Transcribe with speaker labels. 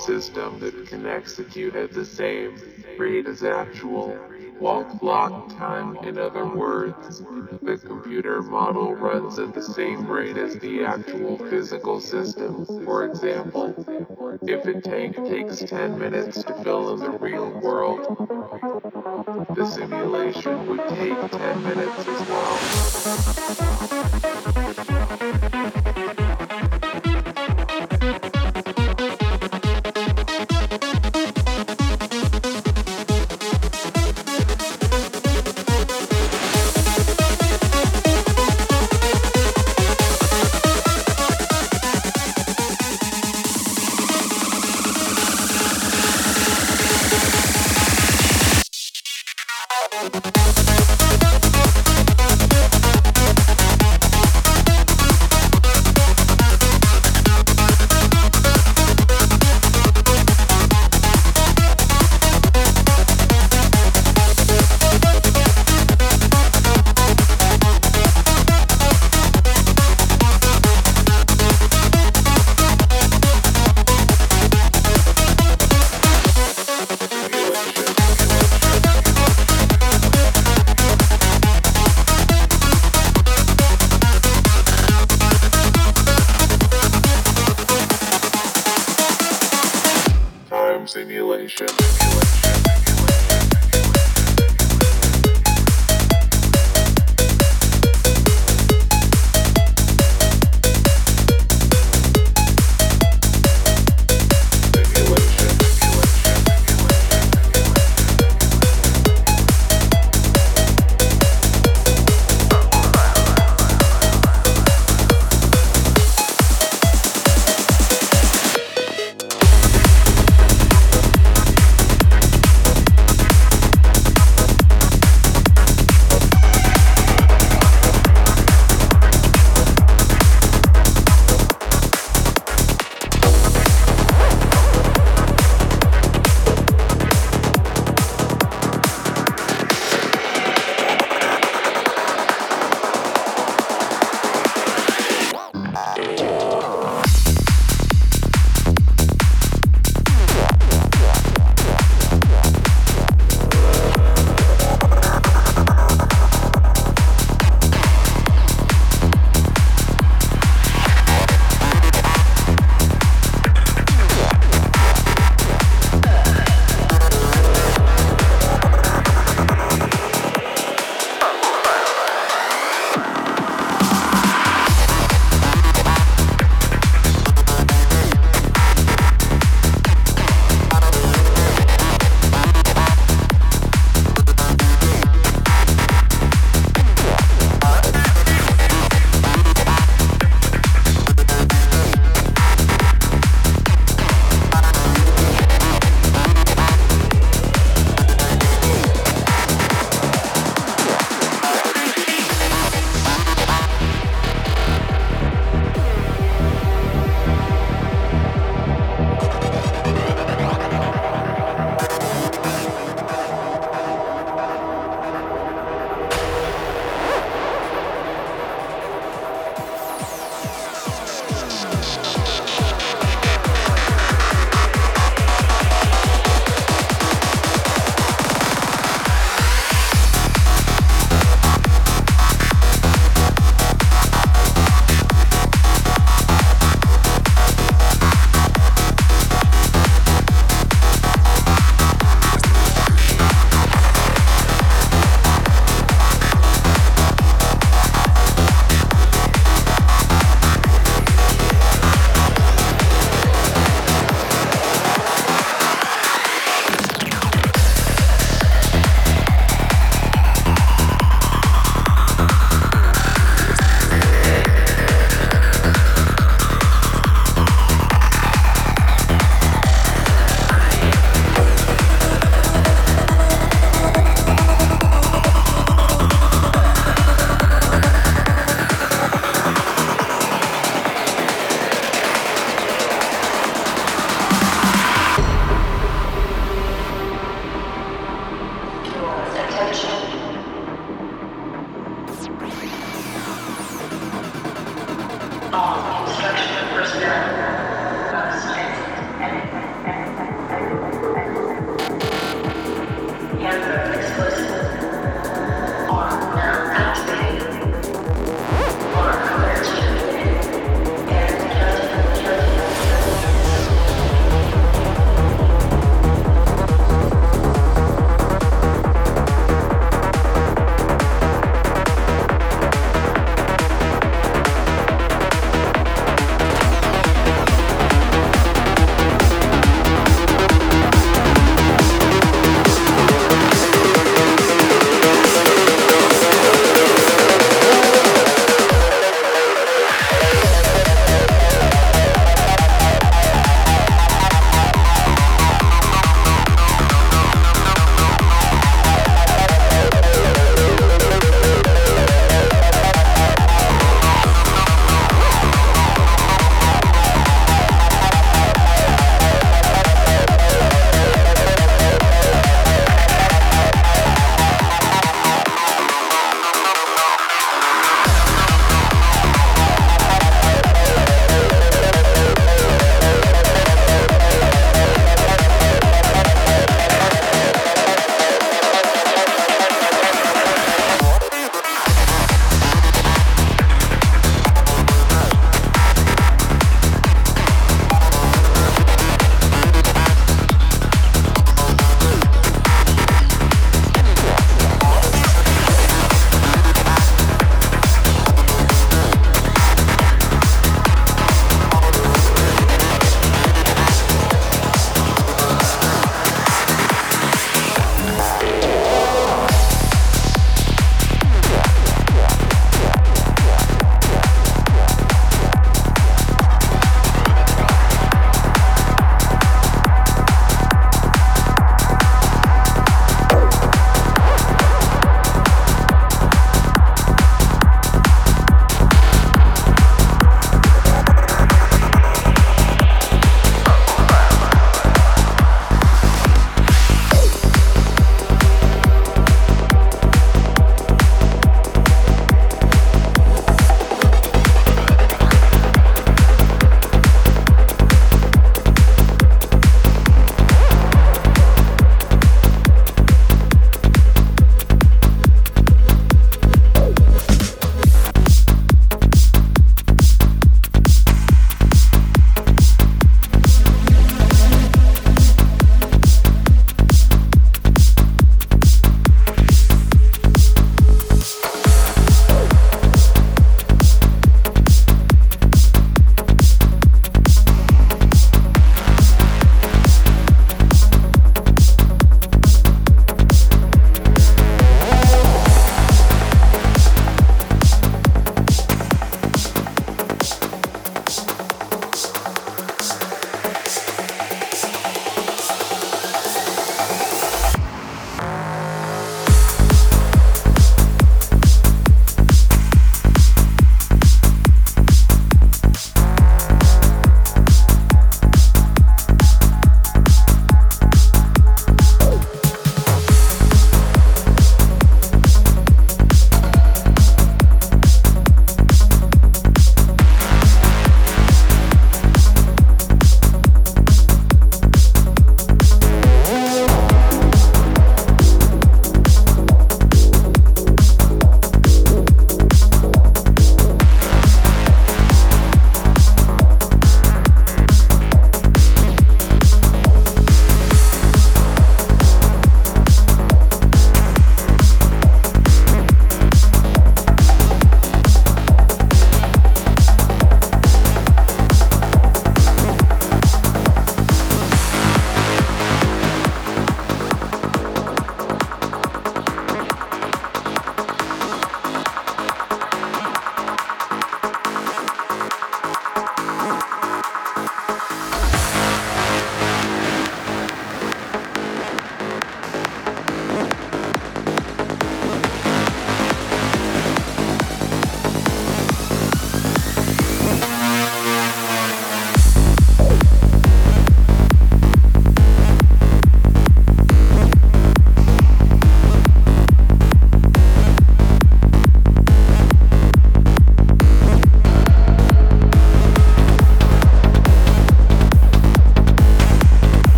Speaker 1: system that can execute at the same rate as actual Wall clock time, in other words, the computer model runs at the same rate as the actual physical system. For example, if a tank takes 10 minutes to fill in the real world, the simulation would take 10 minutes as well.